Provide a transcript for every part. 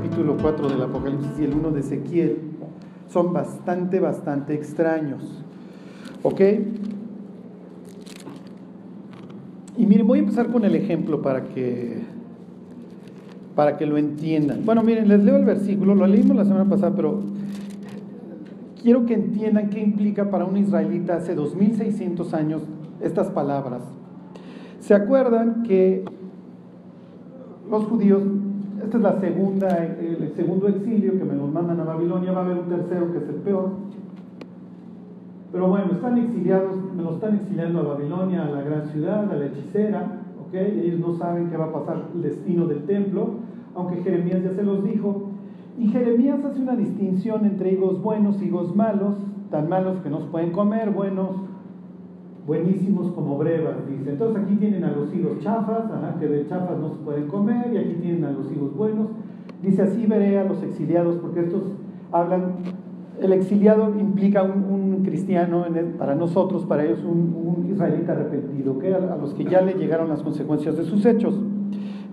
capítulo 4 del Apocalipsis y el 1 de Ezequiel son bastante, bastante extraños. ¿Ok? Y miren, voy a empezar con el ejemplo para que, para que lo entiendan. Bueno, miren, les leo el versículo, lo leímos la semana pasada, pero quiero que entiendan qué implica para un israelita hace 2600 años estas palabras. ¿Se acuerdan que los judíos, esta es la segunda, el segundo exilio que me los mandan a Babilonia, va a haber un tercero que es el peor. Pero bueno, están exiliados, me los están exiliando a Babilonia, a la gran ciudad, a la hechicera, ¿ok? Ellos no saben qué va a pasar el destino del templo, aunque Jeremías ya se los dijo. Y Jeremías hace una distinción entre higos buenos y higos malos, tan malos que no se pueden comer, buenos, buenísimos como brevas, dice. Entonces aquí tienen a los higos chafas, que de chafas no se pueden comer, y aquí tienen a los higos buenos. Dice, así veré a los exiliados, porque estos hablan, el exiliado implica un, cristiano, para nosotros, para ellos un, israelita arrepentido, que a, los que ya le llegaron las consecuencias de sus hechos.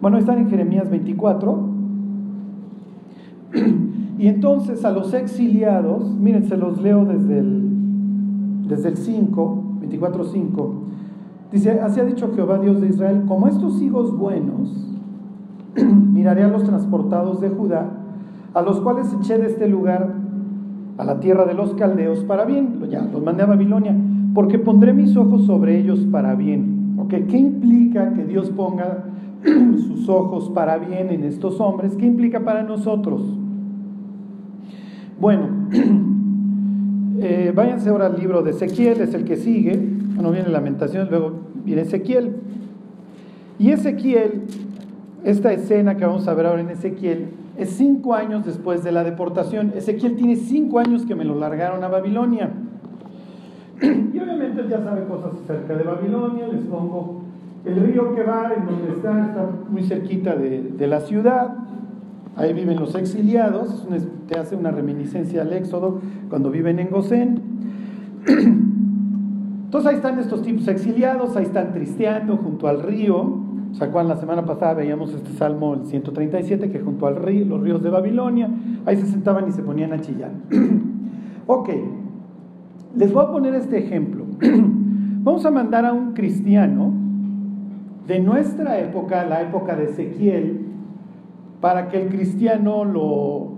Bueno, están en Jeremías 24. Y entonces a los exiliados, miren, se los leo desde el, desde el 5, 24.5. Dice, así ha dicho Jehová Dios de Israel, como estos higos buenos, miraré a los transportados de Judá, a los cuales eché de este lugar a la tierra de los caldeos para bien, ya los mandé a Babilonia, porque pondré mis ojos sobre ellos para bien. ¿Okay? ¿Qué implica que Dios ponga sus ojos para bien en estos hombres? ¿Qué implica para nosotros? Bueno, eh, váyanse ahora al libro de Ezequiel, es el que sigue. Bueno, viene Lamentaciones, luego viene Ezequiel. Y Ezequiel, esta escena que vamos a ver ahora en Ezequiel, es cinco años después de la deportación. Ezequiel tiene cinco años que me lo largaron a Babilonia. Y obviamente ya sabe cosas acerca de Babilonia. Les pongo el río que va, en donde está, está muy cerquita de, de la ciudad. Ahí viven los exiliados, te hace una reminiscencia al Éxodo cuando viven en Gosén. Entonces ahí están estos tipos exiliados, ahí están tristeando junto al río. ¿Se acuerdan? La semana pasada veíamos este salmo, el 137, que junto al río, los ríos de Babilonia, ahí se sentaban y se ponían a chillar. ok, les voy a poner este ejemplo. Vamos a mandar a un cristiano de nuestra época, la época de Ezequiel, para que el cristiano lo,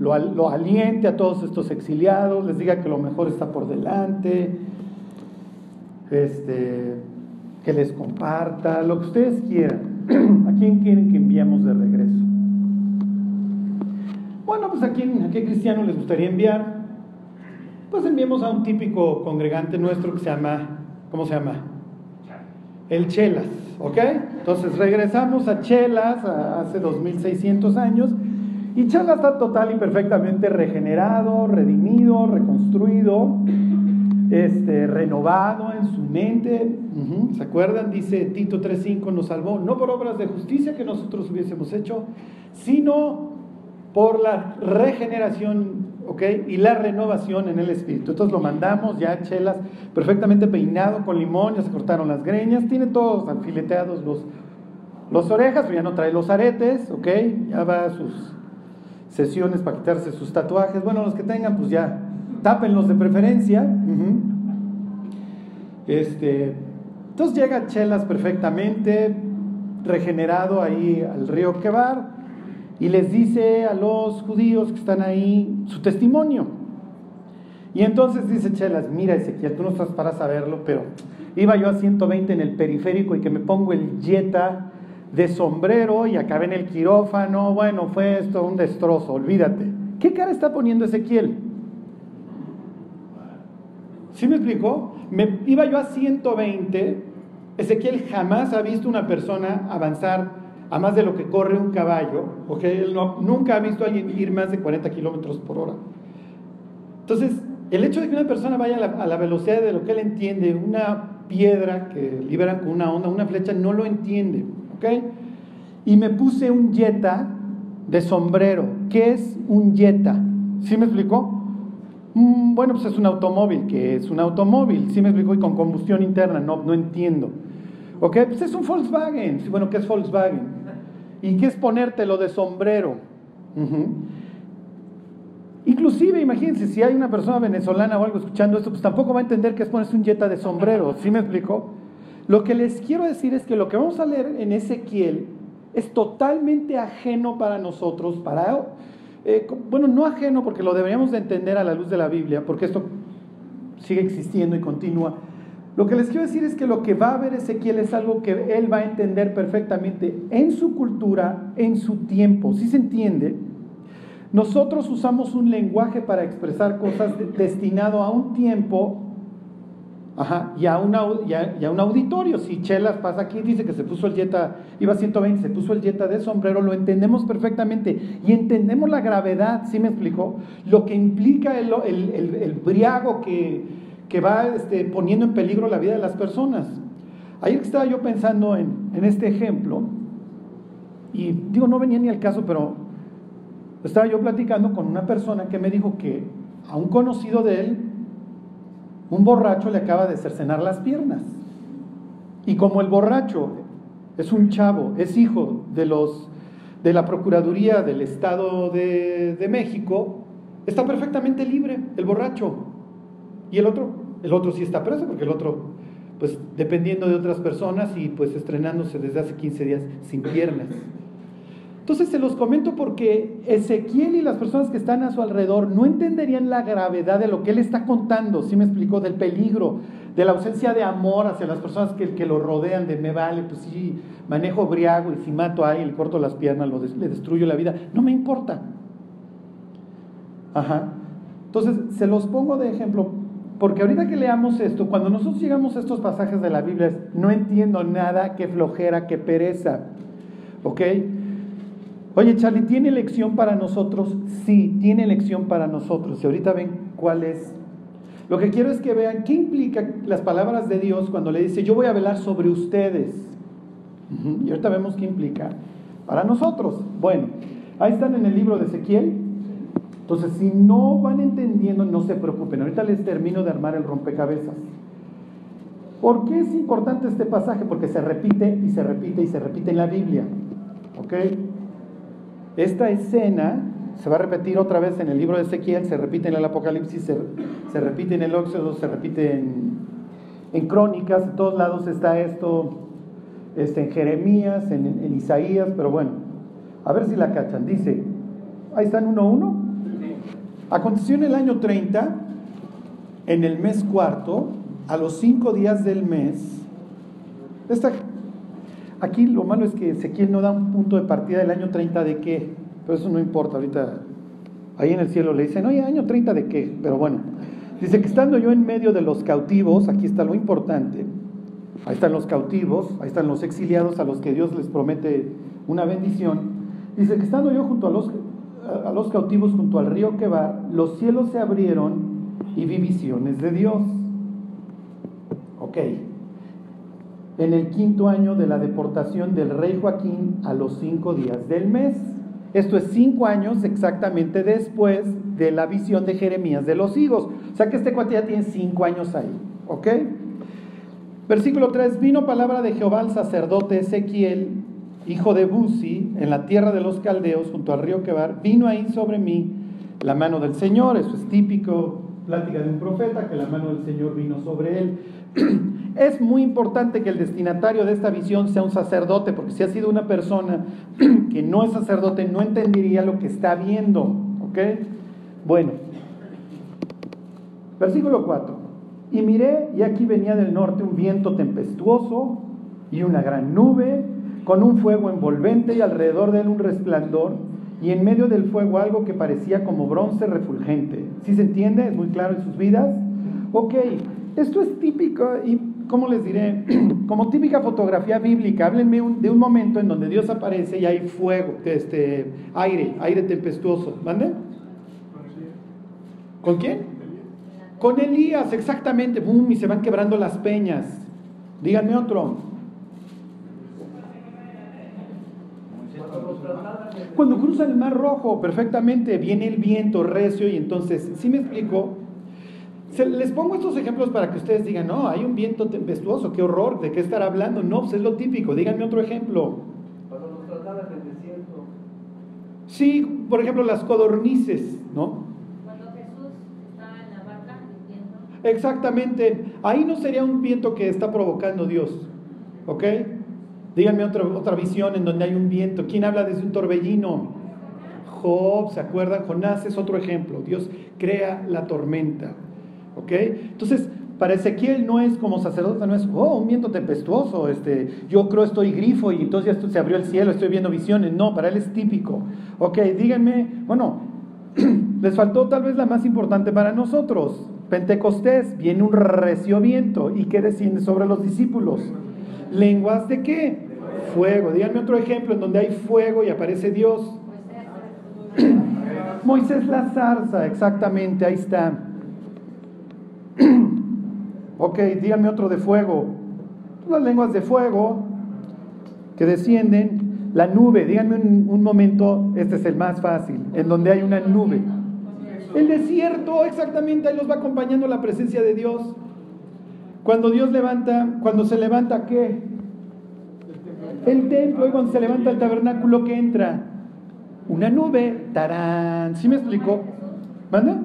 lo, aliente a todos estos exiliados, les diga que lo mejor está por delante, este, que les comparta, lo que ustedes quieran. ¿A quién quieren que enviamos de regreso? Bueno, pues a quién, a qué cristiano les gustaría enviar. Pues enviemos a un típico congregante nuestro que se llama, ¿cómo se llama? El Chelas. ¿Ok? Entonces regresamos a Chelas hace 2600 años y Chelas está total y perfectamente regenerado, redimido, reconstruido, este, renovado en su mente. ¿Se acuerdan? Dice Tito 3.5 nos salvó no por obras de justicia que nosotros hubiésemos hecho, sino por la regeneración ¿ok? Y la renovación en el espíritu. Entonces lo mandamos ya chelas, perfectamente peinado con limón, ya se cortaron las greñas, tiene todos alfileteados los, los orejas, pero ya no trae los aretes, ¿ok? Ya va sus sesiones para quitarse sus tatuajes. Bueno, los que tengan, pues ya, tápenlos de preferencia. Este, entonces llega Chelas perfectamente, regenerado ahí al río Quebar y les dice a los judíos que están ahí su testimonio. Y entonces dice Chelas, mira Ezequiel, tú no estás para saberlo, pero iba yo a 120 en el periférico y que me pongo el yeta de sombrero y acabé en el quirófano, bueno, fue esto un destrozo, olvídate. ¿Qué cara está poniendo Ezequiel? ¿Sí me explicó? Me, iba yo a 120, Ezequiel jamás ha visto una persona avanzar a más de lo que corre un caballo, porque él nunca ha visto a alguien ir más de 40 kilómetros por hora. Entonces, el hecho de que una persona vaya a la, velocidad de lo que él entiende, una piedra que liberan con una onda, una flecha, no lo entiende, ¿ok? Y me puse un Jetta de sombrero. ¿Qué es un Jetta? ¿Sí me explicó? Mm, bueno, pues es un automóvil. ¿Qué es un automóvil? ¿Sí me explicó? Y con combustión interna, no, no entiendo. ¿Ok? Pues es un Volkswagen. Bueno, ¿qué es Volkswagen? ¿Y qué es ponértelo de sombrero? Inclusive, imagínense, si hay una persona venezolana o algo escuchando esto, pues tampoco va a entender que es ponerse un yeta de sombrero, ¿sí me explico? Lo que les quiero decir es que lo que vamos a leer en Ezequiel es totalmente ajeno para nosotros, para, eh, bueno, no ajeno porque lo deberíamos de entender a la luz de la Biblia, porque esto sigue existiendo y continúa. Lo que les quiero decir es que lo que va a ver Ezequiel es algo que él va a entender perfectamente en su cultura, en su tiempo. ¿Sí se entiende? Nosotros usamos un lenguaje para expresar cosas destinado a un tiempo y, a un auditorio. Si Chelas pasa aquí, dice que se puso el Jetta, iba a 120, se puso el Jetta de sombrero, lo entendemos perfectamente y entendemos la gravedad, ¿sí me explicó? Lo que implica el, el, briago que, que va este, poniendo en peligro la vida de las personas. Ayer estaba yo pensando en, en este ejemplo, y digo, no venía ni al caso, pero estaba yo platicando con una persona que me dijo que a un conocido de él, un borracho le acaba de cercenar las piernas. Y como el borracho es un chavo, es hijo de los de la Procuraduría del Estado de, de México, está perfectamente libre, el borracho. Y el otro, el otro sí está preso, porque el otro, pues dependiendo de otras personas y pues estrenándose desde hace 15 días sin piernas. Entonces se los comento porque Ezequiel y las personas que están a su alrededor no entenderían la gravedad de lo que él está contando, ¿sí me explicó? Del peligro, de la ausencia de amor hacia las personas que, lo rodean, de me vale, pues sí, manejo briago y si mato a alguien, le corto las piernas, le destruyo la vida, no me importa. Ajá. Entonces se los pongo de ejemplo porque ahorita que leamos esto, cuando nosotros llegamos a estos pasajes de la Biblia, no entiendo nada, qué flojera, qué pereza. ¿Ok? Oye, Charlie, ¿tiene lección para nosotros? Sí, tiene lección para nosotros. Y ahorita ven cuál es. Lo que quiero es que vean qué implica las palabras de Dios cuando le dice, yo voy a velar sobre ustedes. Y ahorita vemos qué implica para nosotros. Bueno, ahí están en el libro de Ezequiel. Entonces, si no van entendiendo, no se preocupen. Ahorita les termino de armar el rompecabezas. ¿Por qué es importante este pasaje? Porque se repite y se repite y se repite en la Biblia. ¿Ok? Esta escena se va a repetir otra vez en el libro de Ezequiel, se repite en el Apocalipsis, se, repite en el Éxodo, se repite en, Crónicas, en todos lados está esto, este, en Jeremías, en, Isaías, pero bueno, a ver si la cachan. Dice, ahí están uno a uno. Aconteció en el año 30, en el mes cuarto, a los cinco días del mes, esta Aquí lo malo es que Ezequiel no da un punto de partida del año 30 de qué, pero eso no importa ahorita. Ahí en el cielo le dicen, oye, año 30 de qué, pero bueno. Dice que estando yo en medio de los cautivos, aquí está lo importante, ahí están los cautivos, ahí están los exiliados a los que Dios les promete una bendición. Dice que estando yo junto a los, a los cautivos, junto al río Quebar, los cielos se abrieron y vi visiones de Dios. Ok en el quinto año de la deportación del rey Joaquín a los cinco días del mes. Esto es cinco años exactamente después de la visión de Jeremías de los higos. O sea que este cuate ya tiene cinco años ahí. ¿Ok? Versículo 3. Vino palabra de Jehová al sacerdote Ezequiel, hijo de Buzi, en la tierra de los caldeos, junto al río Quebar. Vino ahí sobre mí la mano del Señor. Eso es típico, plática de un profeta, que la mano del Señor vino sobre él. Es muy importante que el destinatario de esta visión sea un sacerdote, porque si ha sido una persona que no es sacerdote, no entendería lo que está viendo. ¿Ok? Bueno, versículo 4. Y miré, y aquí venía del norte un viento tempestuoso y una gran nube, con un fuego envolvente y alrededor de él un resplandor, y en medio del fuego algo que parecía como bronce refulgente. ¿Sí se entiende? ¿Es muy claro en sus vidas? Ok, esto es típico y ¿cómo les diré? Como típica fotografía bíblica, háblenme de un momento en donde Dios aparece y hay fuego, este, aire, aire tempestuoso. ¿Mande? ¿Con quién? Con Elías, exactamente. Boom, y se van quebrando las peñas. Díganme otro. Cuando cruza el mar rojo, perfectamente, viene el viento recio y entonces, ¿sí me explico? Les pongo estos ejemplos para que ustedes digan, no, hay un viento tempestuoso, qué horror, ¿de qué estar hablando? No, pues es lo típico, díganme otro ejemplo. Cuando nos trataban en el desierto. Sí, por ejemplo, las codornices, ¿no? Cuando Jesús estaba en la barca viento. Exactamente. Ahí no sería un viento que está provocando Dios. ¿Ok? Díganme otra, otra visión en donde hay un viento. ¿Quién habla desde un torbellino? Job, ¿se acuerdan? Jonás es otro ejemplo. Dios crea la tormenta. ¿Ok? Entonces, para Ezequiel no es como sacerdote, no es, oh, un viento tempestuoso, este, yo creo estoy grifo y entonces ya se abrió el cielo, estoy viendo visiones. No, para él es típico. Ok, díganme, bueno, les faltó tal vez la más importante para nosotros. Pentecostés, viene un recio viento y ¿qué desciende sobre los discípulos? ¿Lenguas de qué? Fuego. Díganme otro ejemplo en donde hay fuego y aparece Dios. Moisés la zarza, exactamente, ahí está. ok, díganme otro de fuego. Las lenguas de fuego que descienden. La nube, díganme un, un momento, este es el más fácil, en donde hay una nube. El desierto, exactamente, ahí los va acompañando la presencia de Dios. Cuando Dios levanta, cuando se levanta, ¿qué? El templo, y cuando se levanta el tabernáculo, ¿qué entra? Una nube, tarán. ¿Sí me explicó? ¿Manda?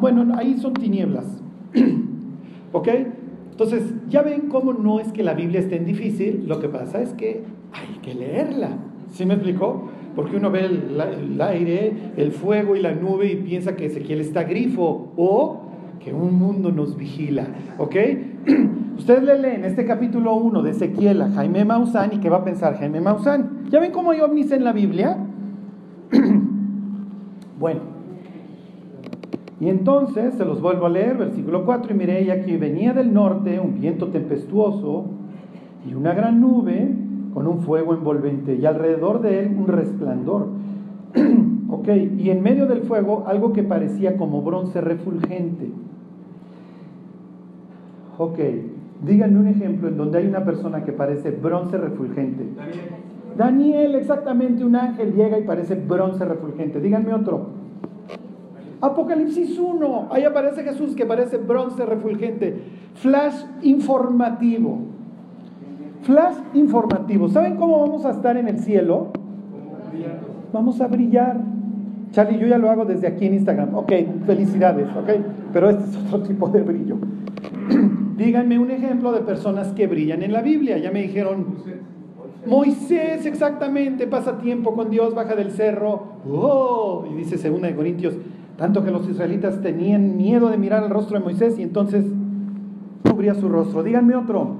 Bueno, ahí son tinieblas. ¿Ok? Entonces, ya ven cómo no es que la Biblia esté en difícil, lo que pasa es que hay que leerla. ¿Sí me explicó? Porque uno ve el, el aire, el fuego y la nube y piensa que Ezequiel está grifo o que un mundo nos vigila. ¿Ok? Ustedes le leen este capítulo 1 de Ezequiel a Jaime Maussan y ¿qué va a pensar Jaime Maussan? ¿Ya ven cómo hay ovnis en la Biblia? bueno, y entonces se los vuelvo a leer, versículo 4, y miré, y aquí venía del norte un viento tempestuoso y una gran nube con un fuego envolvente, y alrededor de él un resplandor. ok, y en medio del fuego algo que parecía como bronce refulgente. Ok, díganme un ejemplo en donde hay una persona que parece bronce refulgente. Daniel. Daniel, exactamente, un ángel llega y parece bronce refulgente. Díganme otro. Apocalipsis 1, ahí aparece Jesús que parece bronce refulgente. Flash informativo. Flash informativo. ¿Saben cómo vamos a estar en el cielo? Vamos a brillar. Charlie, yo ya lo hago desde aquí en Instagram. Ok, felicidades, ok. Pero este es otro tipo de brillo. Díganme un ejemplo de personas que brillan en la Biblia. Ya me dijeron, Moisés exactamente pasa tiempo con Dios, baja del cerro. Oh, y dice segunda de Corintios, tanto que los israelitas tenían miedo de mirar el rostro de Moisés y entonces cubría su rostro. Díganme otro.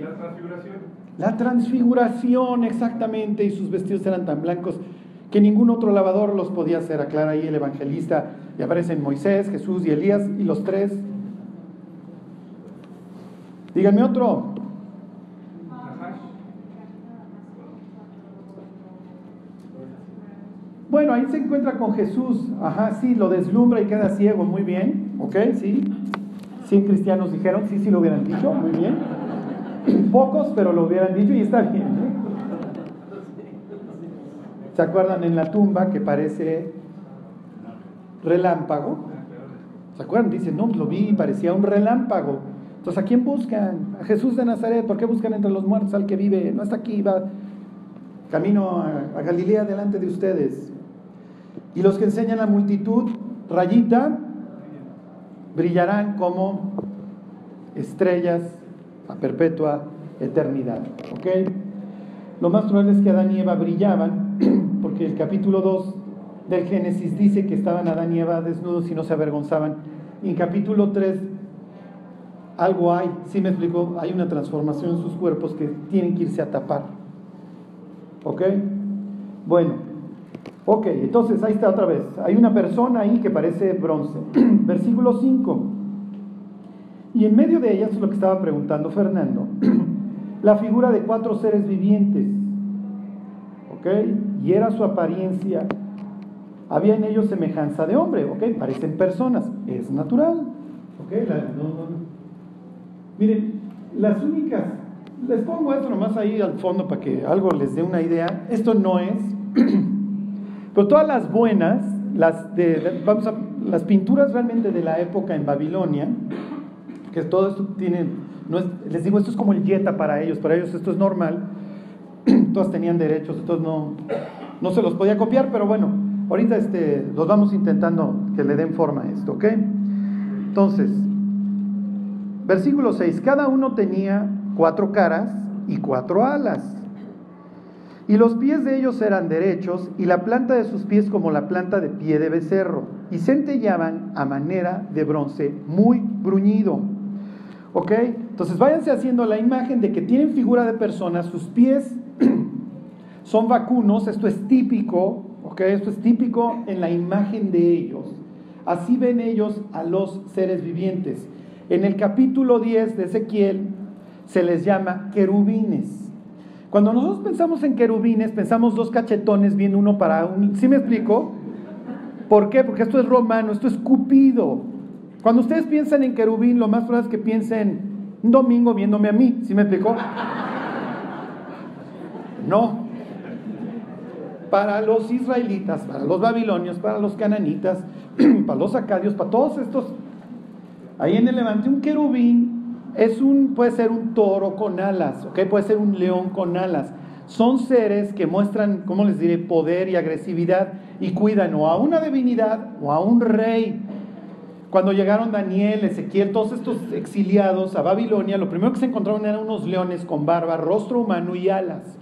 La transfiguración. La transfiguración, exactamente, y sus vestidos eran tan blancos que ningún otro lavador los podía hacer. Aclara ahí el evangelista. Y aparecen Moisés, Jesús y Elías, y los tres Díganme otro. Bueno, ahí se encuentra con Jesús. Ajá, sí, lo deslumbra y queda ciego. Muy bien. ¿Ok? Sí. 100 cristianos dijeron, sí, sí lo hubieran dicho. Muy bien. Pocos, pero lo hubieran dicho y está bien. ¿eh? ¿Se acuerdan en la tumba que parece relámpago? ¿Se acuerdan? Dicen, no, lo vi y parecía un relámpago. Entonces, ¿a quién buscan? A Jesús de Nazaret. ¿Por qué buscan entre los muertos al que vive? No está aquí, va camino a, Galilea delante de ustedes. Y los que enseñan a la multitud, rayita, brillarán como estrellas a perpetua eternidad. ¿Ok? Lo más probable es que Adán y Eva brillaban, porque el capítulo 2 del Génesis dice que estaban Adán y Eva desnudos y no se avergonzaban. Y en capítulo 3 algo hay, si me explico, hay una transformación en sus cuerpos que tienen que irse a tapar. ¿Ok? Bueno, ok, entonces ahí está otra vez. Hay una persona ahí que parece bronce. Versículo 5. Y en medio de ellas, lo que estaba preguntando Fernando, la figura de cuatro seres vivientes. ¿Ok? Y era su apariencia. Había en ellos semejanza de hombre. ¿Ok? Parecen personas. Es natural. ¿Ok? Miren, las únicas, les pongo esto nomás ahí al fondo para que algo les dé una idea. Esto no es, pero todas las buenas, las, vamos a, las pinturas realmente de la época en Babilonia, que todo esto tiene, no es, les digo, esto es como el yeta para ellos, para ellos esto es normal. todas tenían derechos, entonces no, no se los podía copiar, pero bueno, ahorita este, los vamos intentando que le den forma a esto, ¿ok? Entonces, versículo 6, cada uno tenía cuatro caras y cuatro alas. Y los pies de ellos eran derechos, y la planta de sus pies como la planta de pie de becerro, y centellaban a manera de bronce muy bruñido. ¿Ok? Entonces váyanse haciendo la imagen de que tienen figura de personas, sus pies son vacunos, esto es típico, ¿ok? Esto es típico en la imagen de ellos. Así ven ellos a los seres vivientes. En el capítulo 10 de Ezequiel se les llama querubines. Cuando nosotros pensamos en querubines, pensamos dos cachetones viendo uno para un... ¿Sí me explico? ¿Por qué? Porque esto es romano, esto es cupido. Cuando ustedes piensan en querubín, lo más probable es que piensen un domingo viéndome a mí. ¿Sí me explico? No. Para los israelitas, para los babilonios, para los cananitas, para los acadios, para todos estos, ahí en el levante, un querubín es un, puede ser un toro con alas, ¿ok? Puede ser un león con alas. Son seres que muestran, ¿cómo les diré?, poder y agresividad y cuidan o a una divinidad o a un rey. Cuando llegaron Daniel, Ezequiel, todos estos exiliados a Babilonia, lo primero que se encontraron eran unos leones con barba, rostro humano y alas,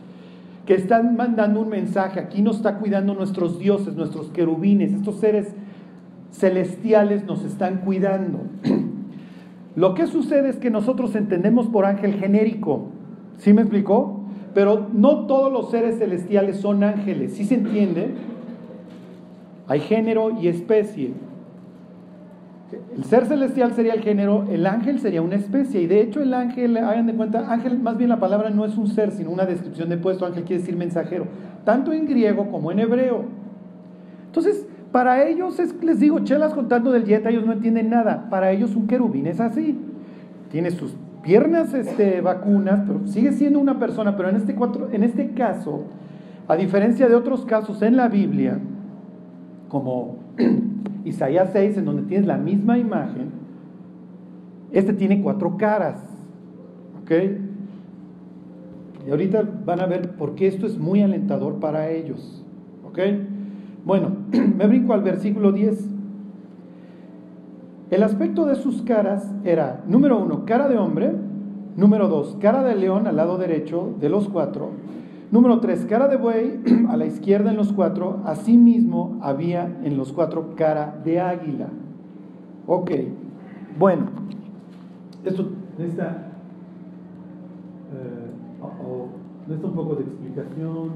que están mandando un mensaje. Aquí nos está cuidando nuestros dioses, nuestros querubines, estos seres celestiales nos están cuidando. Lo que sucede es que nosotros entendemos por ángel genérico, ¿sí me explicó? Pero no todos los seres celestiales son ángeles, ¿sí se entiende? Hay género y especie. El ser celestial sería el género, el ángel sería una especie. Y de hecho el ángel, hagan de cuenta, ángel, más bien la palabra no es un ser, sino una descripción de puesto. Ángel quiere decir mensajero, tanto en griego como en hebreo. Entonces, para ellos es, les digo, chelas contando del yeta, ellos no entienden nada. Para ellos un querubín es así. Tiene sus piernas este, vacunas, pero sigue siendo una persona. Pero en este, cuatro, en este caso, a diferencia de otros casos en la Biblia, como Isaías 6, en donde tienes la misma imagen, este tiene cuatro caras. ¿Ok? Y ahorita van a ver por qué esto es muy alentador para ellos. ¿Ok? Bueno, me brinco al versículo 10. El aspecto de sus caras era, número uno, cara de hombre, número dos, cara de león al lado derecho de los cuatro, número tres, cara de buey a la izquierda en los cuatro, asimismo había en los cuatro cara de águila. Ok, bueno, esto necesita, eh, oh, necesita un poco de explicación,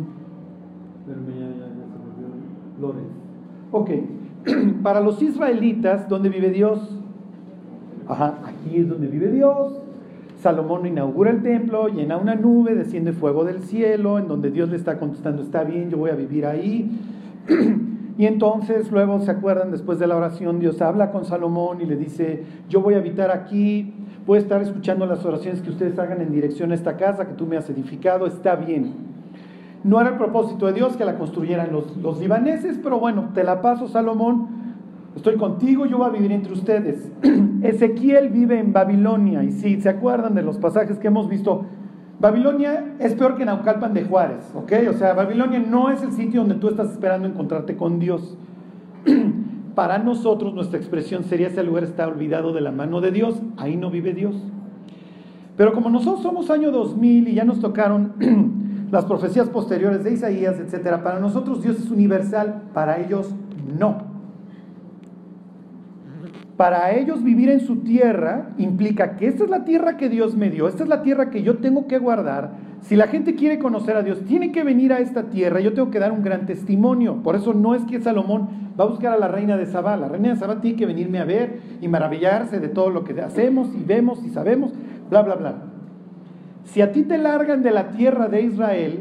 pero ya, Ok, para los israelitas, ¿dónde vive Dios? Ajá, aquí es donde vive Dios. Salomón inaugura el templo, llena una nube, desciende fuego del cielo, en donde Dios le está contestando, está bien, yo voy a vivir ahí. Y entonces luego se acuerdan, después de la oración, Dios habla con Salomón y le dice, yo voy a habitar aquí, voy a estar escuchando las oraciones que ustedes hagan en dirección a esta casa que tú me has edificado, está bien. No era el propósito de Dios que la construyeran los, los libaneses, pero bueno, te la paso, Salomón. Estoy contigo, yo voy a vivir entre ustedes. Ezequiel vive en Babilonia, y si se acuerdan de los pasajes que hemos visto, Babilonia es peor que Naucalpan de Juárez, ¿ok? O sea, Babilonia no es el sitio donde tú estás esperando encontrarte con Dios. Para nosotros, nuestra expresión sería: ese lugar está olvidado de la mano de Dios, ahí no vive Dios. Pero como nosotros somos año 2000 y ya nos tocaron las profecías posteriores de Isaías, etcétera. Para nosotros Dios es universal, para ellos no. Para ellos vivir en su tierra implica que esta es la tierra que Dios me dio, esta es la tierra que yo tengo que guardar. Si la gente quiere conocer a Dios, tiene que venir a esta tierra, yo tengo que dar un gran testimonio. Por eso no es que Salomón va a buscar a la reina de Sabá, la reina de Sabá tiene que venirme a ver y maravillarse de todo lo que hacemos y vemos y sabemos, bla, bla, bla. Si a ti te largan de la tierra de Israel,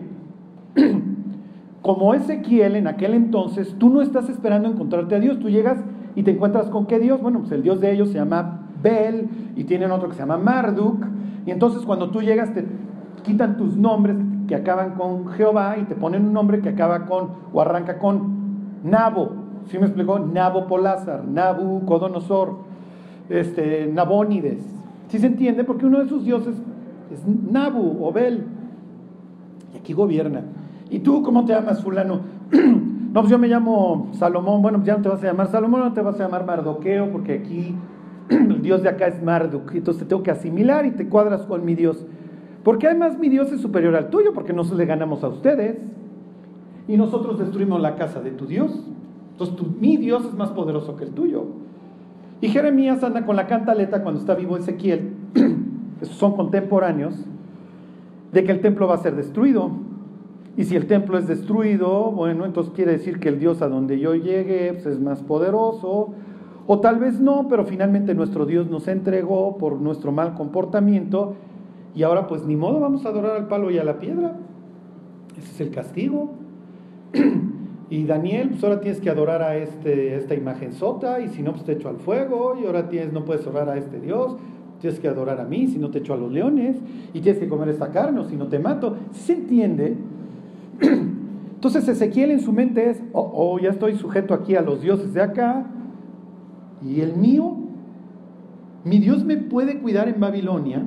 como Ezequiel en aquel entonces, tú no estás esperando encontrarte a Dios, tú llegas y te encuentras con qué Dios, bueno, pues el Dios de ellos se llama Bel y tienen otro que se llama Marduk, y entonces cuando tú llegas te quitan tus nombres que acaban con Jehová y te ponen un nombre que acaba con o arranca con Nabo, ¿sí me explicó? Nabo Polázar, Nabucodonosor, este, Nabónides, ¿sí se entiende? Porque uno de sus dioses es Nabu o Bel. Y aquí gobierna. ¿Y tú cómo te llamas, fulano? no, pues yo me llamo Salomón. Bueno, ya no te vas a llamar Salomón, no te vas a llamar Mardoqueo, porque aquí el Dios de acá es Marduk. Entonces te tengo que asimilar y te cuadras con mi Dios. Porque además mi Dios es superior al tuyo, porque nosotros le ganamos a ustedes. Y nosotros destruimos la casa de tu Dios. Entonces mi Dios es más poderoso que el tuyo. Y Jeremías anda con la cantaleta cuando está vivo Ezequiel, son contemporáneos, de que el templo va a ser destruido. Y si el templo es destruido, bueno, entonces quiere decir que el Dios a donde yo llegue pues, es más poderoso. O tal vez no, pero finalmente nuestro Dios nos entregó por nuestro mal comportamiento y ahora pues ni modo vamos a adorar al palo y a la piedra. Ese es el castigo. y Daniel, pues ahora tienes que adorar a este, esta imagen sota y si no, pues te echo al fuego y ahora tienes, no puedes orar a este Dios. Tienes que adorar a mí, si no te echo a los leones, y tienes que comer esta carne, o si no te mato. ¿Se entiende? Entonces Ezequiel en su mente es, oh, oh, ya estoy sujeto aquí a los dioses de acá, y el mío, mi Dios me puede cuidar en Babilonia.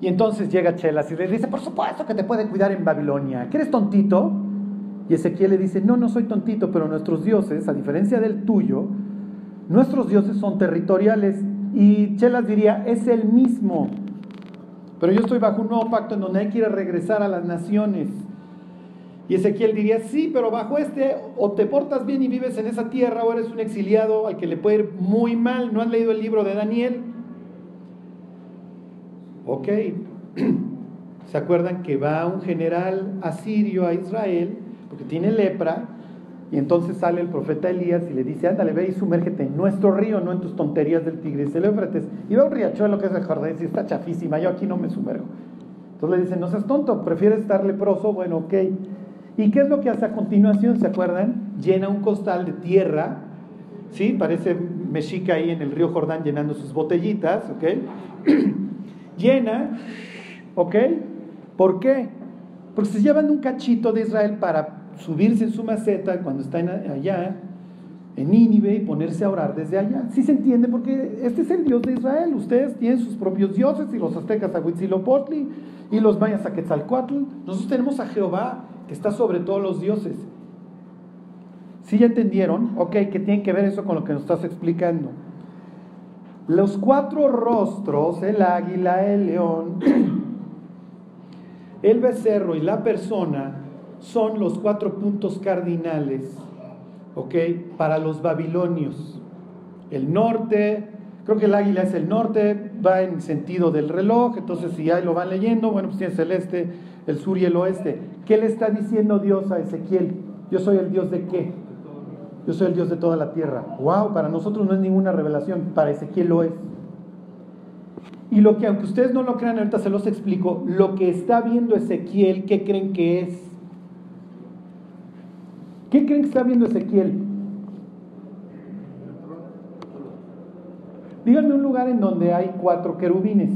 Y entonces llega Chelas y le dice, por supuesto que te puede cuidar en Babilonia, ¿que eres tontito? Y Ezequiel le dice, no, no soy tontito, pero nuestros dioses, a diferencia del tuyo, nuestros dioses son territoriales. Y Chelas diría, es el mismo. Pero yo estoy bajo un nuevo pacto en donde ir a regresar a las naciones. Y Ezequiel diría, sí, pero bajo este o te portas bien y vives en esa tierra o eres un exiliado al que le puede ir muy mal. ¿No has leído el libro de Daniel? Ok. ¿Se acuerdan que va un general asirio a Israel porque tiene lepra? Y entonces sale el profeta Elías y le dice, ándale, ve y sumérgete en nuestro río, no en tus tonterías del Tigris del Éufrates. Y va un riachuelo que es el Jordán y está chafísima, yo aquí no me sumergo. Entonces le dicen, no seas tonto, prefieres estar leproso, bueno, ok. ¿Y qué es lo que hace a continuación? ¿Se acuerdan? Llena un costal de tierra, ¿sí? Parece mexica ahí en el río Jordán llenando sus botellitas, ¿ok? Llena, ¿ok? ¿Por qué? Porque se llevan un cachito de Israel para subirse en su maceta cuando están allá en Nínive y ponerse a orar desde allá. Sí se entiende porque este es el Dios de Israel. Ustedes tienen sus propios dioses y los aztecas a Huitzilopochtli y los mayas a Quetzalcoatl. Nosotros tenemos a Jehová que está sobre todos los dioses. ¿Sí ya entendieron? Ok, que tiene que ver eso con lo que nos estás explicando. Los cuatro rostros, el águila, el león, el becerro y la persona, son los cuatro puntos cardinales, ¿ok? Para los babilonios. El norte, creo que el águila es el norte, va en sentido del reloj, entonces si ahí lo van leyendo, bueno, pues tienes el este, el sur y el oeste. ¿Qué le está diciendo Dios a Ezequiel? Yo soy el Dios de qué? Yo soy el Dios de toda la tierra. Wow, para nosotros no es ninguna revelación, para Ezequiel lo es. Y lo que, aunque ustedes no lo crean, ahorita se los explico, lo que está viendo Ezequiel, ¿qué creen que es? ¿Qué creen que está viendo Ezequiel? Díganme un lugar en donde hay cuatro querubines.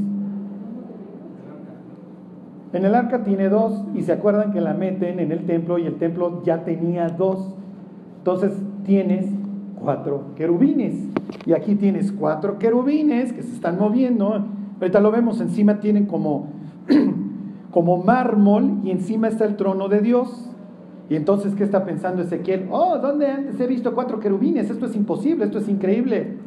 En el arca tiene dos y se acuerdan que la meten en el templo y el templo ya tenía dos. Entonces tienes cuatro querubines. Y aquí tienes cuatro querubines que se están moviendo. Ahorita lo vemos, encima tienen como, como mármol y encima está el trono de Dios. Y entonces, ¿qué está pensando Ezequiel? Oh, ¿dónde antes he visto cuatro querubines? Esto es imposible, esto es increíble.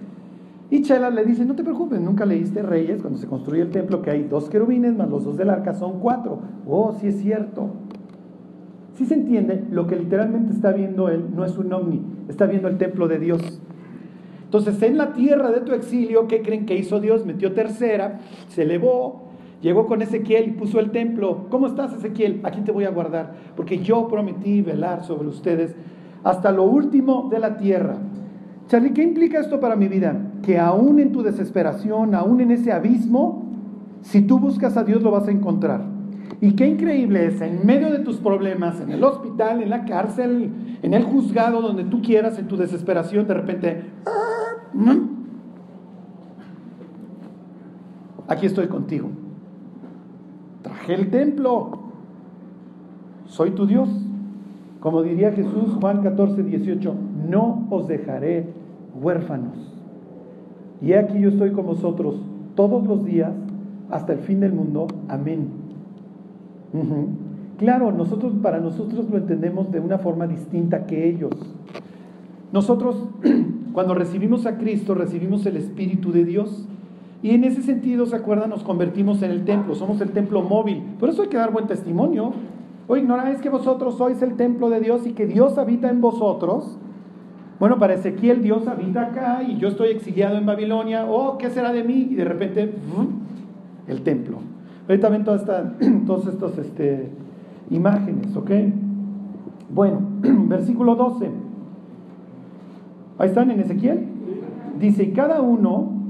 Y Chela le dice, no te preocupes, nunca leíste Reyes, cuando se construye el templo, que hay dos querubines más los dos del arca, son cuatro. Oh, sí es cierto. Si se entiende, lo que literalmente está viendo él no es un ovni, está viendo el templo de Dios. Entonces, en la tierra de tu exilio, ¿qué creen que hizo Dios? Metió tercera, se elevó, llegó con Ezequiel y puso el templo. ¿Cómo estás, Ezequiel? Aquí te voy a guardar, porque yo prometí velar sobre ustedes hasta lo último de la tierra. Charlie, ¿qué implica esto para mi vida? Que aún en tu desesperación, aún en ese abismo, si tú buscas a Dios lo vas a encontrar. Y qué increíble es, en medio de tus problemas, en el hospital, en la cárcel, en el juzgado, donde tú quieras, en tu desesperación, de repente, aquí estoy contigo. El templo. Soy tu Dios. Como diría Jesús, Juan 14, 18, no os dejaré huérfanos. Y aquí yo estoy con vosotros todos los días hasta el fin del mundo. Amén. Claro, nosotros para nosotros lo entendemos de una forma distinta que ellos. Nosotros cuando recibimos a Cristo recibimos el Espíritu de Dios y en ese sentido, ¿se acuerdan? Nos convertimos en el templo, somos el templo móvil. Por eso hay que dar buen testimonio. O ignoráis que vosotros sois el templo de Dios y que Dios habita en vosotros. Bueno, para Ezequiel Dios habita acá y yo estoy exiliado en Babilonia. Oh, ¿qué será de mí? Y de repente, el templo. Ahorita ven todas estas este, imágenes, ¿ok? Bueno, versículo 12. Ahí están en Ezequiel. Dice, y cada uno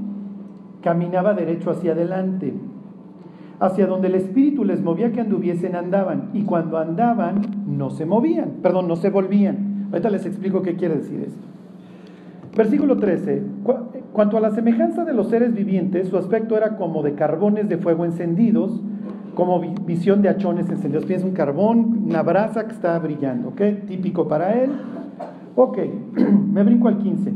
caminaba derecho hacia adelante, hacia donde el Espíritu les movía que anduviesen, andaban, y cuando andaban no se movían, perdón, no se volvían. Ahorita les explico qué quiere decir esto. Versículo 13. Cu- Cuanto a la semejanza de los seres vivientes, su aspecto era como de carbones de fuego encendidos, como vi- visión de hachones encendidos. Piensa un carbón, una brasa que está brillando, ¿ok? Típico para él. Ok, me brinco al 15.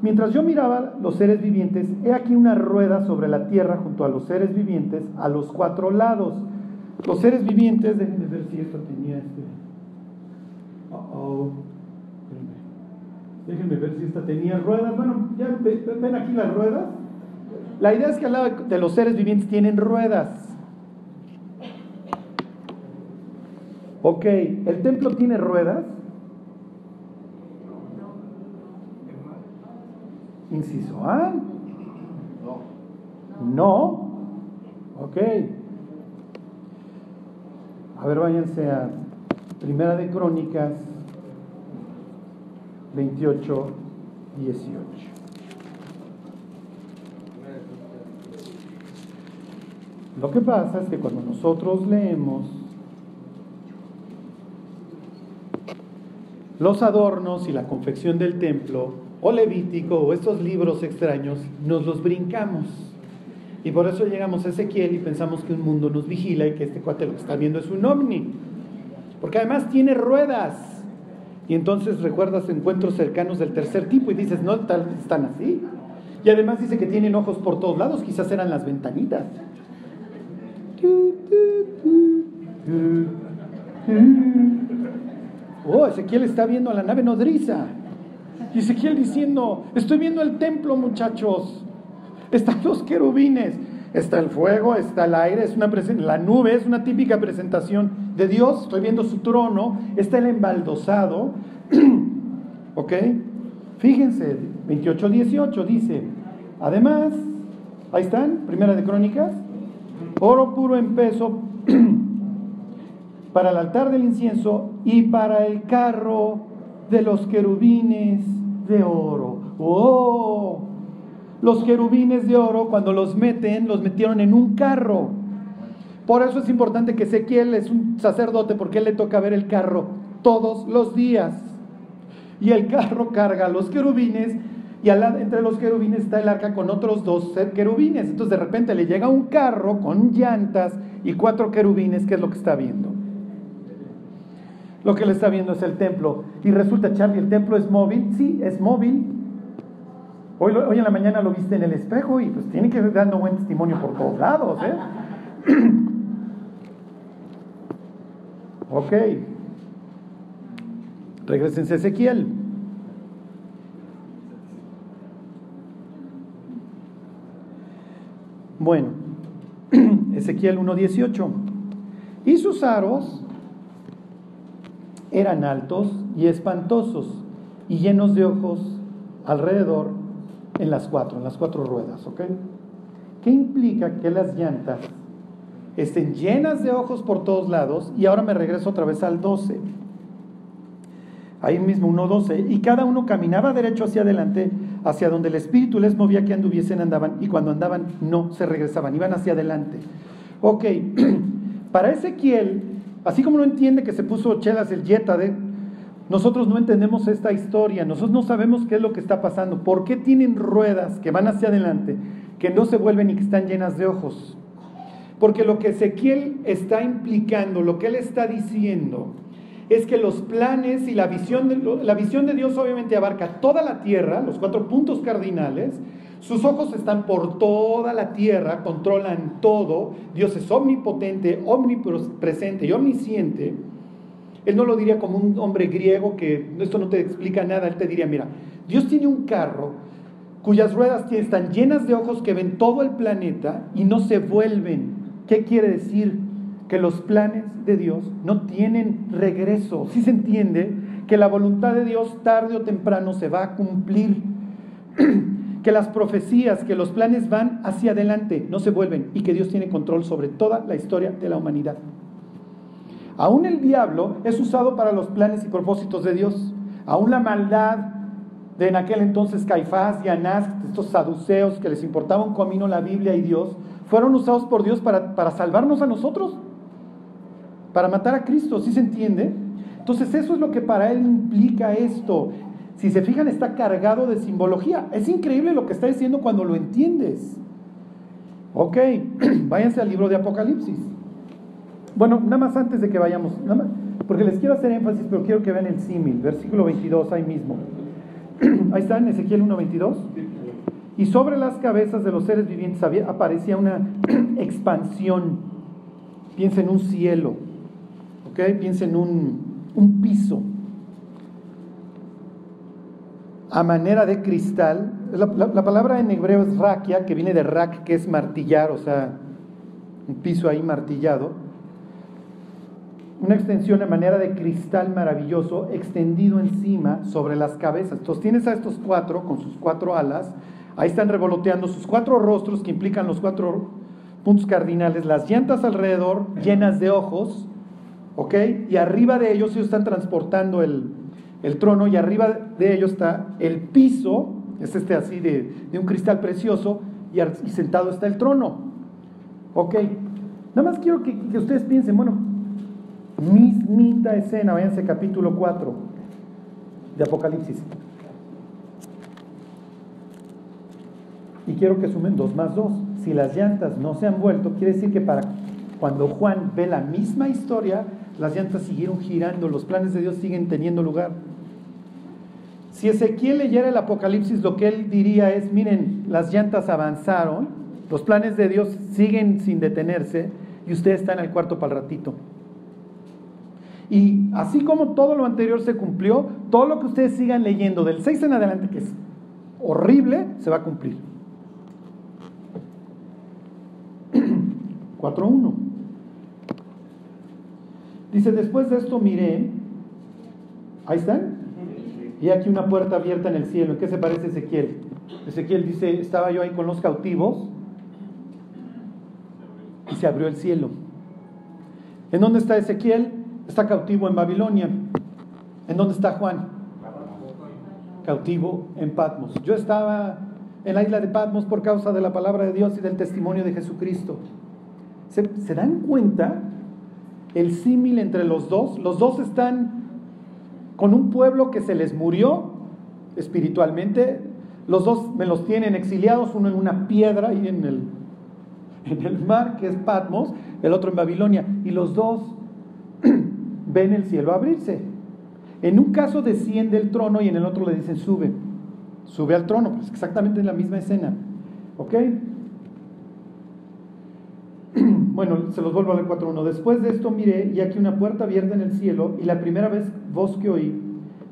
Mientras yo miraba los seres vivientes, he aquí una rueda sobre la tierra junto a los seres vivientes a los cuatro lados. Los seres vivientes, déjenme ver si esto tenía este. Déjenme ver si esta tenía ruedas. Bueno, ya ve- ven aquí las ruedas. La idea es que al lado de los seres vivientes tienen ruedas. Ok, ¿el templo tiene ruedas? Inciso A. No. Ok. A ver, váyanse a Primera de Crónicas 28, 18. Lo que pasa es que cuando nosotros leemos los adornos y la confección del templo, o Levítico, o estos libros extraños, nos los brincamos. Y por eso llegamos a Ezequiel y pensamos que un mundo nos vigila y que este cuate lo que está viendo es un ovni. Porque además tiene ruedas. Y entonces recuerdas encuentros cercanos del tercer tipo y dices, no, tal- están así. Y además dice que tienen ojos por todos lados, quizás eran las ventanitas. Oh, Ezequiel está viendo a la nave nodriza. Y Ezequiel diciendo, estoy viendo el templo, muchachos. Están los querubines, está el fuego, está el aire, es una la nube es una típica presentación de Dios. Estoy viendo su trono, está el embaldosado. ¿Ok? Fíjense, 28-18 dice, además, ahí están, primera de crónicas, oro puro en peso para el altar del incienso y para el carro de los querubines de oro. ¡Oh! Los querubines de oro, cuando los meten, los metieron en un carro. Por eso es importante que Ezequiel es un sacerdote, porque él le toca ver el carro todos los días. Y el carro carga a los querubines, y entre los querubines está el arca con otros dos querubines. Entonces de repente le llega un carro con llantas y cuatro querubines, ¿qué es lo que está viendo? Lo que le está viendo es el templo. Y resulta, Charlie, ¿el templo es móvil? Sí, es móvil. Hoy en la mañana lo viste en el espejo y pues tiene que ir dando buen testimonio por todos lados, ¿eh? ok. Regresense a Ezequiel. Bueno, Ezequiel 1.18. Y sus aros eran altos y espantosos y llenos de ojos alrededor en las cuatro, en las cuatro ruedas, ¿ok? ¿Qué implica que las llantas estén llenas de ojos por todos lados? Y ahora me regreso otra vez al 12. Ahí mismo 1.12. Y cada uno caminaba derecho hacia adelante, hacia donde el Espíritu les movía que anduviesen, andaban. Y cuando andaban, no se regresaban, iban hacia adelante. Ok, para Ezequiel, así como no entiende que se puso chelas el yeta de... Nosotros no entendemos esta historia, nosotros no sabemos qué es lo que está pasando, por qué tienen ruedas que van hacia adelante, que no se vuelven y que están llenas de ojos. Porque lo que Ezequiel está implicando, lo que él está diciendo, es que los planes y la visión de, la visión de Dios obviamente abarca toda la tierra, los cuatro puntos cardinales, Sus ojos están por toda la tierra, controlan todo. Dios es omnipotente, omnipresente y omnisciente. Él no lo diría como un hombre griego que esto no te explica nada. Él te diría, mira, Dios tiene un carro cuyas ruedas están llenas de ojos que ven todo el planeta y no se vuelven. ¿Qué quiere decir? Que los planes de Dios no tienen regreso. Si se entiende que la voluntad de Dios tarde o temprano se va a cumplir. que las profecías, que los planes van hacia adelante, no se vuelven y que Dios tiene control sobre toda la historia de la humanidad. Aún el diablo es usado para los planes y propósitos de Dios. Aún la maldad de en aquel entonces Caifás y Anás, estos saduceos que les importaba un comino la Biblia y Dios, fueron usados por Dios para, para salvarnos a nosotros, para matar a Cristo, ¿sí se entiende? Entonces eso es lo que para él implica esto. Si se fijan, está cargado de simbología. Es increíble lo que está diciendo cuando lo entiendes. Ok, váyanse al libro de Apocalipsis. Bueno, nada más antes de que vayamos, nada más, porque les quiero hacer énfasis, pero quiero que vean el símil, versículo 22, ahí mismo. ahí está en Ezequiel 1.22. Y sobre las cabezas de los seres vivientes aparecía una expansión. Piensa en un cielo, ¿ok? Piensa en un, un piso a manera de cristal. La, palabra en hebreo es rakia, que viene de rak, que es martillar, o sea, un piso ahí martillado. Una extensión a manera de cristal maravilloso extendido encima sobre las cabezas. Entonces tienes a estos cuatro con sus cuatro alas, ahí están revoloteando sus cuatro rostros que implican los cuatro puntos cardinales, las llantas alrededor llenas de ojos, ¿ok? Y arriba de ellos ellos están transportando el, el trono y arriba de ellos está el piso, es este así de, un cristal precioso, y, sentado está el trono. Ok, nada más quiero que, ustedes piensen, bueno, mismita escena, váyanse capítulo 4 de Apocalipsis. Y quiero que sumen 2 más 2. Si las llantas no se han vuelto, quiere decir que para cuando Juan ve la misma historia, las llantas siguieron girando, los planes de Dios siguen teniendo lugar. Si Ezequiel leyera el Apocalipsis, lo que él diría es, miren, las llantas avanzaron, los planes de Dios siguen sin detenerse y usted está en el cuarto para el ratito. Y así como todo lo anterior se cumplió, todo lo que ustedes sigan leyendo del 6 en adelante, que es horrible, se va a cumplir. 4.1. Dice, después de esto miré, ahí están, y aquí una puerta abierta en el cielo. ¿En qué se parece Ezequiel? Ezequiel dice, estaba yo ahí con los cautivos y se abrió el cielo. ¿En dónde está Ezequiel? Está cautivo en Babilonia. ¿En dónde está Juan? Cautivo en Patmos. Yo estaba en la isla de Patmos por causa de la palabra de Dios y del testimonio de Jesucristo. ¿Se, ¿se dan cuenta el símil entre los dos? Los dos están con un pueblo que se les murió espiritualmente. Los dos me los tienen exiliados, uno en una piedra y en el, en el mar, que es Patmos, el otro en Babilonia. Y los dos ven el cielo abrirse. En un caso desciende el trono y en el otro le dicen sube. Sube al trono, pues exactamente en la misma escena. ¿Ok? Bueno, se los vuelvo a leer 4.1. Después de esto miré y aquí una puerta abierta en el cielo y la primera vez voz que oí,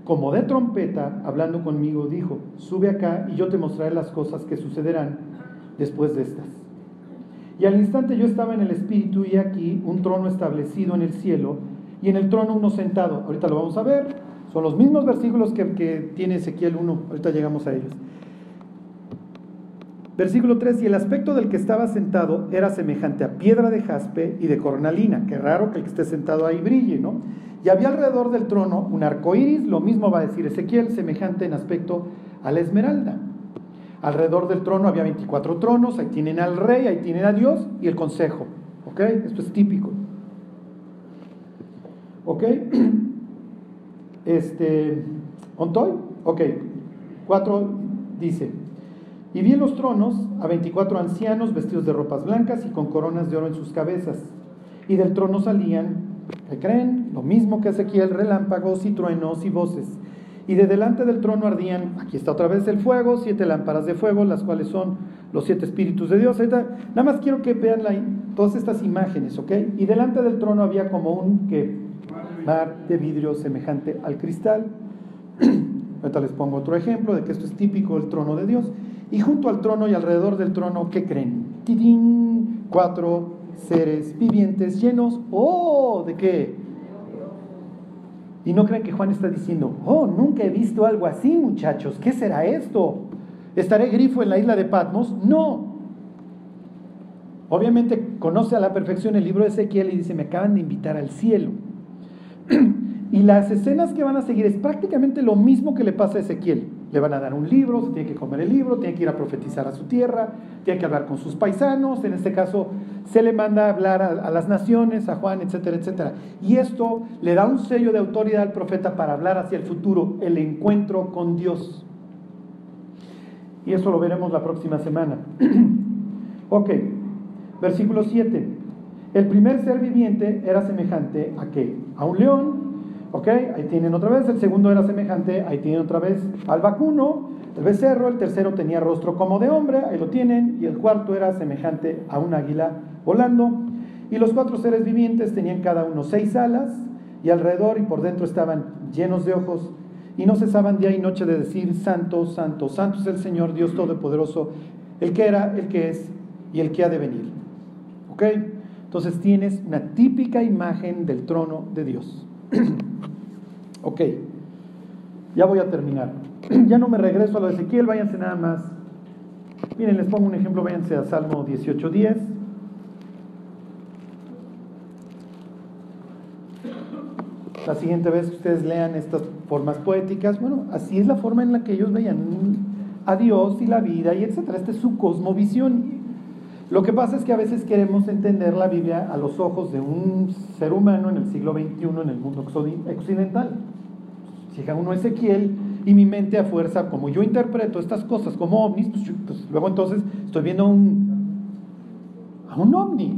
como de trompeta, hablando conmigo, dijo, sube acá y yo te mostraré las cosas que sucederán después de estas. Y al instante yo estaba en el espíritu y aquí un trono establecido en el cielo y en el trono uno sentado. Ahorita lo vamos a ver. Son los mismos versículos que, que tiene Ezequiel 1. Ahorita llegamos a ellos. Versículo 3, y el aspecto del que estaba sentado era semejante a piedra de jaspe y de cornalina. Qué raro que el que esté sentado ahí brille, ¿no? Y había alrededor del trono un arco iris, lo mismo va a decir Ezequiel, semejante en aspecto a la esmeralda. Alrededor del trono había 24 tronos, ahí tienen al rey, ahí tienen a Dios y el consejo. ¿Ok? Esto es típico. ¿Ok? Este, ¿Ontoy? Ok. 4 dice, y vi en los tronos a 24 ancianos vestidos de ropas blancas y con coronas de oro en sus cabezas. Y del trono salían, ¿qué creen? Lo mismo que Ezequiel, relámpagos y truenos y voces. y de delante del trono ardían, aquí está otra vez el fuego, siete lámparas de fuego, las cuales son los siete espíritus de Dios. nada más quiero que vean todas estas imágenes, ¿ok? Y delante del trono había como un que mar de vidrio semejante al cristal. Ahorita les pongo otro ejemplo de que esto es típico del trono de Dios. Y junto al trono y alrededor del trono, ¿qué creen? ¡Tidín! Cuatro seres vivientes llenos, ¡oh! ¿De qué? Y no creen que Juan está diciendo, oh, nunca he visto algo así, muchachos, ¿qué será esto? ¿Estaré grifo en la isla de Patmos? No. Obviamente conoce a la perfección el libro de Ezequiel y dice, me acaban de invitar al cielo. y las escenas que van a seguir es prácticamente lo mismo que le pasa a Ezequiel. Le van a dar un libro, se tiene que comer el libro, tiene que ir a profetizar a su tierra, tiene que hablar con sus paisanos, en este caso se le manda a hablar a, las naciones, a Juan, etcétera, etcétera. Y esto le da un sello de autoridad al profeta para hablar hacia el futuro, el encuentro con Dios. Y eso lo veremos la próxima semana. ok, versículo 7. El primer ser viviente era semejante a qué? A un león ¿Ok? Ahí tienen otra vez. El segundo era semejante. Ahí tienen otra vez al vacuno, el becerro. El tercero tenía rostro como de hombre. Ahí lo tienen. Y el cuarto era semejante a un águila volando. Y los cuatro seres vivientes tenían cada uno seis alas. Y alrededor y por dentro estaban llenos de ojos. Y no cesaban día y noche de decir: Santo, Santo, Santo es el Señor Dios Todopoderoso, el que era, el que es y el que ha de venir. ¿Ok? Entonces tienes una típica imagen del trono de Dios. ok, ya voy a terminar. ya no me regreso a lo Ezequiel, váyanse nada más. Miren, les pongo un ejemplo, váyanse a Salmo 18.10. La siguiente vez que ustedes lean estas formas poéticas, bueno, así es la forma en la que ellos veían a Dios y la vida y etcétera. Esta es su cosmovisión. Lo que pasa es que a veces queremos entender la Biblia a los ojos de un ser humano en el siglo XXI en el mundo occidental. Llega uno Ezequiel y mi mente a fuerza, como yo interpreto estas cosas como ovnis, pues, pues, luego entonces estoy viendo un, a un ovni.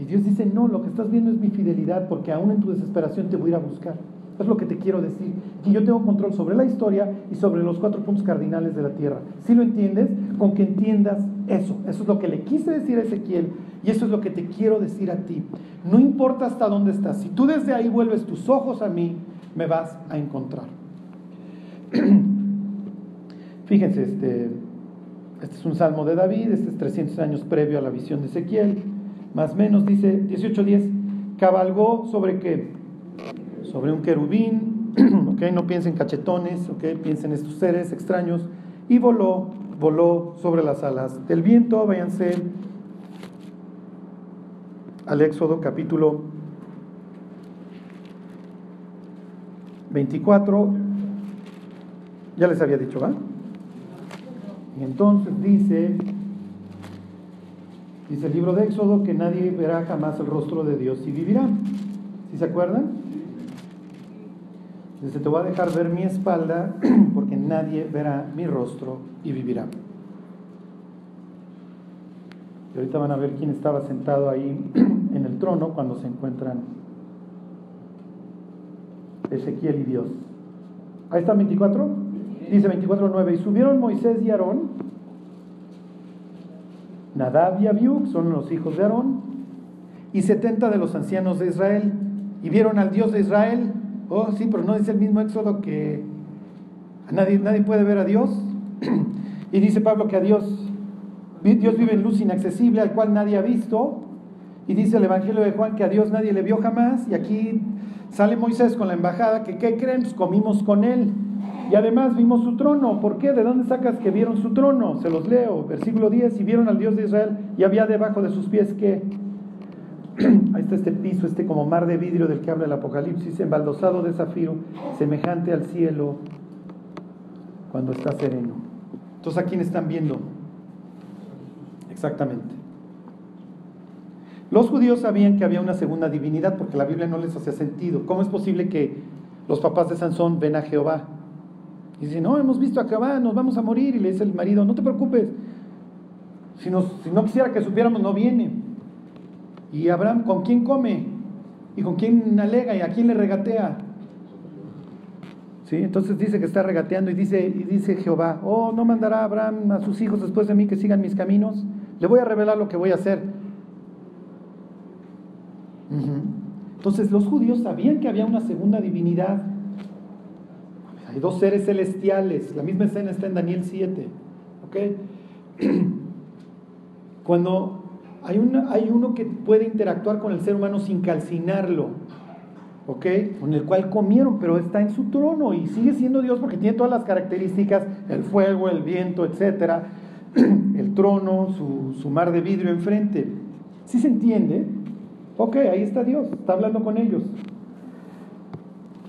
Y Dios dice, no, lo que estás viendo es mi fidelidad porque aún en tu desesperación te voy a ir a buscar. Es lo que te quiero decir. Que yo tengo control sobre la historia y sobre los cuatro puntos cardinales de la tierra. Si lo entiendes, con que entiendas eso. Eso es lo que le quise decir a Ezequiel y eso es lo que te quiero decir a ti. No importa hasta dónde estás. Si tú desde ahí vuelves tus ojos a mí, me vas a encontrar. Fíjense, este, este es un salmo de David, este es 300 años previo a la visión de Ezequiel. Más o menos dice 18.10, cabalgó sobre qué? Sobre un querubín, ¿okay? no piensen cachetones, ¿okay? piensen estos seres extraños, y voló, voló sobre las alas del viento. Váyanse al Éxodo capítulo 24. Ya les había dicho, ¿va? Y entonces dice, dice el libro de Éxodo que nadie verá jamás el rostro de Dios y vivirá. ¿Sí se acuerdan? Dice, te voy a dejar ver mi espalda porque nadie verá mi rostro y vivirá. Y ahorita van a ver quién estaba sentado ahí en el trono cuando se encuentran Ezequiel y Dios. Ahí está 24. Dice 24.9. Y subieron Moisés y Aarón. Nadab y Abiú, son los hijos de Aarón. Y 70 de los ancianos de Israel. Y vieron al Dios de Israel Oh, sí, pero no dice el mismo Éxodo que nadie, nadie puede ver a Dios. y dice Pablo que a Dios, Dios vive en luz inaccesible al cual nadie ha visto. Y dice el Evangelio de Juan que a Dios nadie le vio jamás. Y aquí sale Moisés con la embajada que, ¿qué creen? Pues comimos con él. Y además vimos su trono. ¿Por qué? ¿De dónde sacas que vieron su trono? Se los leo. Versículo 10. Y vieron al Dios de Israel y había debajo de sus pies que Ahí está este piso, este como mar de vidrio del que habla el Apocalipsis, embaldosado de zafiro, semejante al cielo cuando está sereno. Entonces, ¿a quién están viendo? Exactamente. Los judíos sabían que había una segunda divinidad porque la Biblia no les hacía sentido. ¿Cómo es posible que los papás de Sansón ven a Jehová? Y dicen, no, hemos visto a Jehová, nos vamos a morir. Y le dice el marido, no te preocupes. Si, si no quisiera que supiéramos, no viene. ¿Y Abraham con quién come? ¿Y con quién alega? ¿Y a quién le regatea? ¿Sí? Entonces dice que está regateando y dice, y dice Jehová, oh, no mandará Abraham a sus hijos después de mí que sigan mis caminos. Le voy a revelar lo que voy a hacer. Entonces los judíos sabían que había una segunda divinidad. Hay dos seres celestiales. La misma escena está en Daniel 7. Cuando hay, uno que puede interactuar con el ser humano sin calcinarlo. ¿ok? Con el cual comieron, pero está en su trono y sigue siendo Dios porque tiene todas las características, el fuego, el viento, etcétera, el trono, su, su mar de vidrio enfrente. ¿Sí se entiende? Ok, ahí está Dios, está hablando con ellos.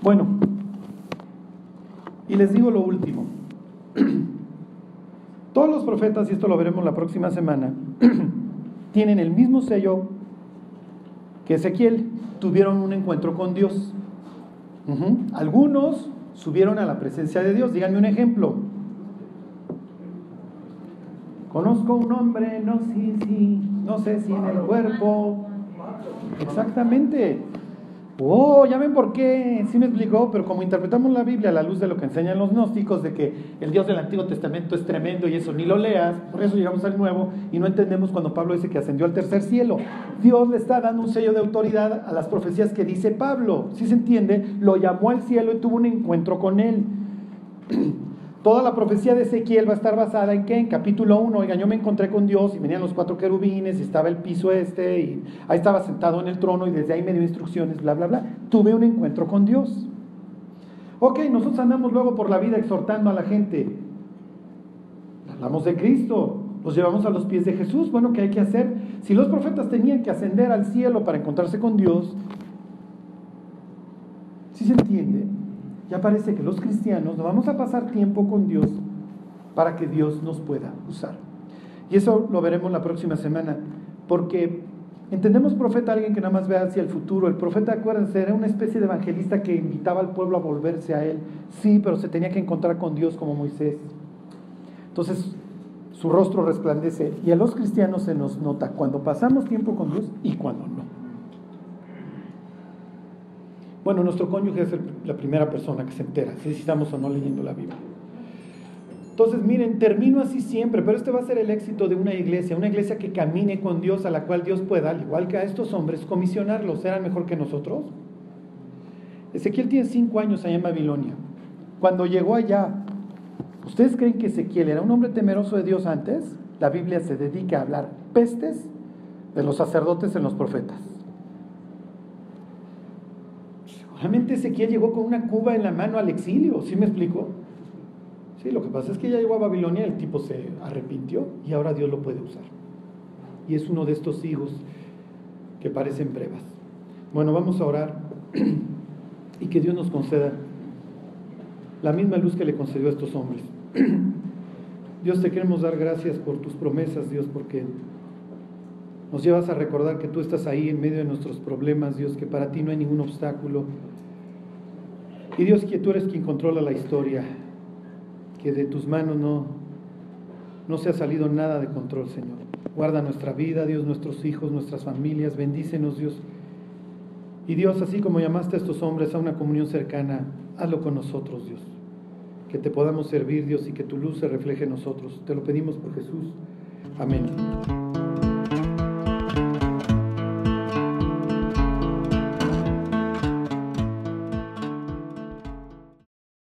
Bueno, y les digo lo último. Todos los profetas, y esto lo veremos la próxima semana, tienen el mismo sello que Ezequiel, tuvieron un encuentro con Dios. Algunos subieron a la presencia de Dios. Díganme un ejemplo. Conozco un hombre, no, sí, sí, no sé si en el cuerpo. Exactamente. Oh, ya ven por qué, sí me explicó, pero como interpretamos la Biblia a la luz de lo que enseñan los gnósticos, de que el Dios del Antiguo Testamento es tremendo y eso ni lo leas, por eso llegamos al Nuevo y no entendemos cuando Pablo dice que ascendió al tercer cielo. Dios le está dando un sello de autoridad a las profecías que dice Pablo, si se entiende, lo llamó al cielo y tuvo un encuentro con él. Toda la profecía de Ezequiel va a estar basada en qué? En capítulo 1, oigan, yo me encontré con Dios y venían los cuatro querubines y estaba el piso este y ahí estaba sentado en el trono y desde ahí me dio instrucciones, bla, bla, bla. Tuve un encuentro con Dios. Ok, nosotros andamos luego por la vida exhortando a la gente. Hablamos de Cristo, los llevamos a los pies de Jesús. Bueno, ¿qué hay que hacer? Si los profetas tenían que ascender al cielo para encontrarse con Dios, ¿sí se entiende? Ya parece que los cristianos no vamos a pasar tiempo con Dios para que Dios nos pueda usar. Y eso lo veremos la próxima semana, porque entendemos profeta alguien que nada más ve hacia el futuro. El profeta, acuérdense, era una especie de evangelista que invitaba al pueblo a volverse a él. Sí, pero se tenía que encontrar con Dios como Moisés. Entonces, su rostro resplandece. Y a los cristianos se nos nota cuando pasamos tiempo con Dios y cuando no. Bueno, nuestro cónyuge es la primera persona que se entera, si estamos o no leyendo la Biblia. Entonces, miren, termino así siempre, pero este va a ser el éxito de una iglesia, una iglesia que camine con Dios, a la cual Dios pueda, al igual que a estos hombres, comisionarlos. ¿Serán mejor que nosotros? Ezequiel tiene cinco años allá en Babilonia. Cuando llegó allá, ¿ustedes creen que Ezequiel era un hombre temeroso de Dios antes? La Biblia se dedica a hablar pestes de los sacerdotes en los profetas. Realmente Ezequiel llegó con una cuba en la mano al exilio, ¿sí me explico? Sí, lo que pasa es que ya llegó a Babilonia, el tipo se arrepintió y ahora Dios lo puede usar. Y es uno de estos hijos que parecen brevas. Bueno, vamos a orar y que Dios nos conceda la misma luz que le concedió a estos hombres. Dios, te queremos dar gracias por tus promesas, Dios, porque nos llevas a recordar que tú estás ahí en medio de nuestros problemas, Dios, que para ti no hay ningún obstáculo. Y Dios, que tú eres quien controla la historia, que de tus manos no, no se ha salido nada de control, Señor. Guarda nuestra vida, Dios, nuestros hijos, nuestras familias, bendícenos, Dios. Y Dios, así como llamaste a estos hombres a una comunión cercana, hazlo con nosotros, Dios. Que te podamos servir, Dios, y que tu luz se refleje en nosotros. Te lo pedimos por Jesús. Amén.